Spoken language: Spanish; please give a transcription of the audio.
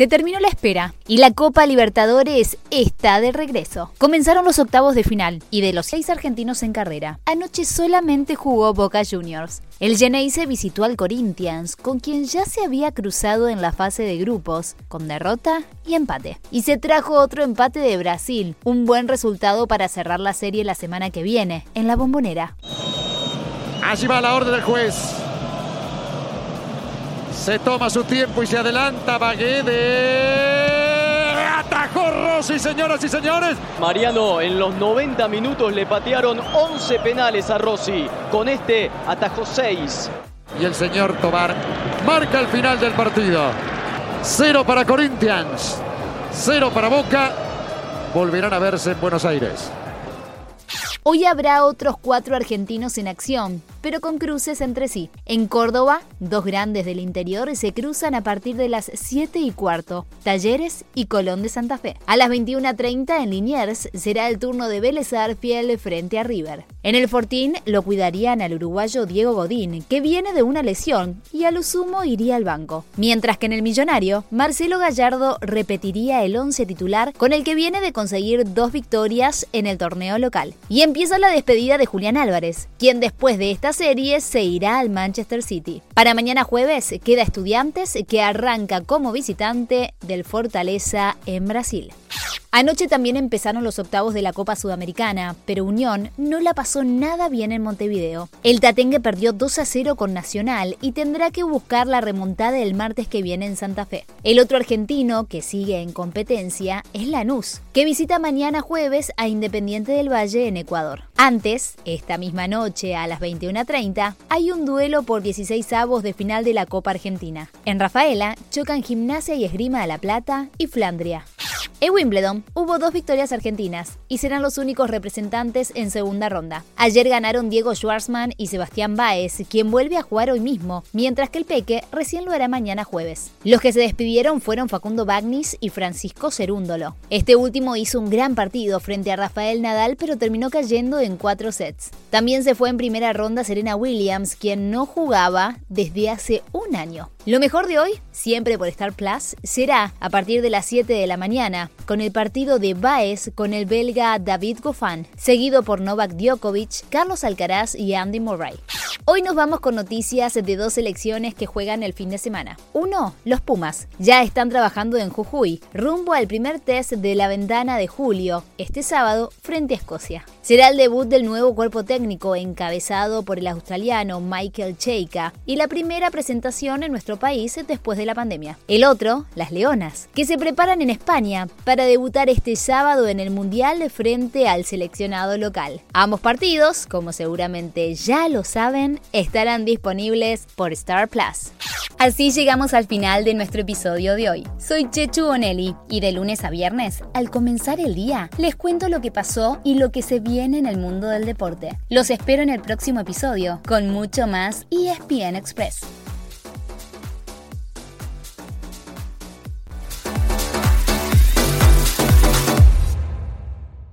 Se terminó la espera y la Copa Libertadores está de regreso. Comenzaron los octavos de final y de los seis argentinos en carrera, anoche solamente jugó Boca Juniors. El Geneise visitó al Corinthians, con quien ya se había cruzado en la fase de grupos, con derrota y empate. Y se trajo otro empate de Brasil, un buen resultado para cerrar la serie la semana que viene, en la bombonera. Allí va la orden del juez. Se toma su tiempo y se adelanta Baguede. Atajó Rossi, señoras y señores. Mariano, en los 90 minutos le patearon 11 penales a Rossi. Con este atajó 6. Y el señor Tobar marca el final del partido. Cero para Corinthians, cero para Boca. Volverán a verse en Buenos Aires. Hoy habrá otros cuatro argentinos en acción, pero con cruces entre sí. En Córdoba, dos grandes del interior se cruzan a partir de las 7 y cuarto, Talleres y Colón de Santa Fe. A las 21.30 en Liniers será el turno de Vélez Arfiel frente a River. En el Fortín lo cuidarían al uruguayo Diego Godín, que viene de una lesión y a lo sumo iría al banco. Mientras que en el Millonario, Marcelo Gallardo repetiría el 11 titular con el que viene de conseguir dos victorias en el torneo local. Y empieza la despedida de Julián Álvarez, quien después de esta serie se irá al Manchester City. Para mañana jueves queda Estudiantes que arranca como visitante del Fortaleza en Brasil. Anoche también empezaron los octavos de la Copa Sudamericana, pero Unión no la pasó nada bien en Montevideo. El Tatengue perdió 2 a 0 con Nacional y tendrá que buscar la remontada el martes que viene en Santa Fe. El otro argentino que sigue en competencia es Lanús, que visita mañana jueves a Independiente del Valle en Ecuador. Antes, esta misma noche a las 21.30, hay un duelo por 16 avos de final de la Copa Argentina. En Rafaela chocan Gimnasia y Esgrima de la Plata y Flandria. En Wimbledon hubo dos victorias argentinas y serán los únicos representantes en segunda ronda. Ayer ganaron Diego Schwartzman y Sebastián Baez, quien vuelve a jugar hoy mismo, mientras que el Peque recién lo hará mañana jueves. Los que se despidieron fueron Facundo Bagnis y Francisco Cerúndolo. Este último hizo un gran partido frente a Rafael Nadal, pero terminó cayendo en cuatro sets. También se fue en primera ronda Serena Williams, quien no jugaba desde hace un año. Lo mejor de hoy, siempre por Star Plus, será a partir de las 7 de la mañana, con el partido de Baez con el belga David Goffin, seguido por Novak Djokovic, Carlos Alcaraz y Andy Murray. Hoy nos vamos con noticias de dos selecciones que juegan el fin de semana. Uno, los Pumas. Ya están trabajando en Jujuy, rumbo al primer test de la ventana de julio, este sábado, frente a Escocia. Será el debut del nuevo cuerpo técnico encabezado por el australiano Michael Cheika y la primera presentación en nuestro país después de la pandemia. El otro, las Leonas, que se preparan en España para debutar este sábado en el Mundial frente al seleccionado local. Ambos partidos, como seguramente ya lo saben, estarán disponibles por Star Plus. Así llegamos al final de nuestro episodio de hoy. Soy Chechu Bonelli y de lunes a viernes, al comenzar el día, les cuento lo que pasó y lo que se viene en el mundo del deporte. Los espero en el próximo episodio con mucho más ESPN Express.